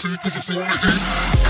Seat, cause it's wanna heat.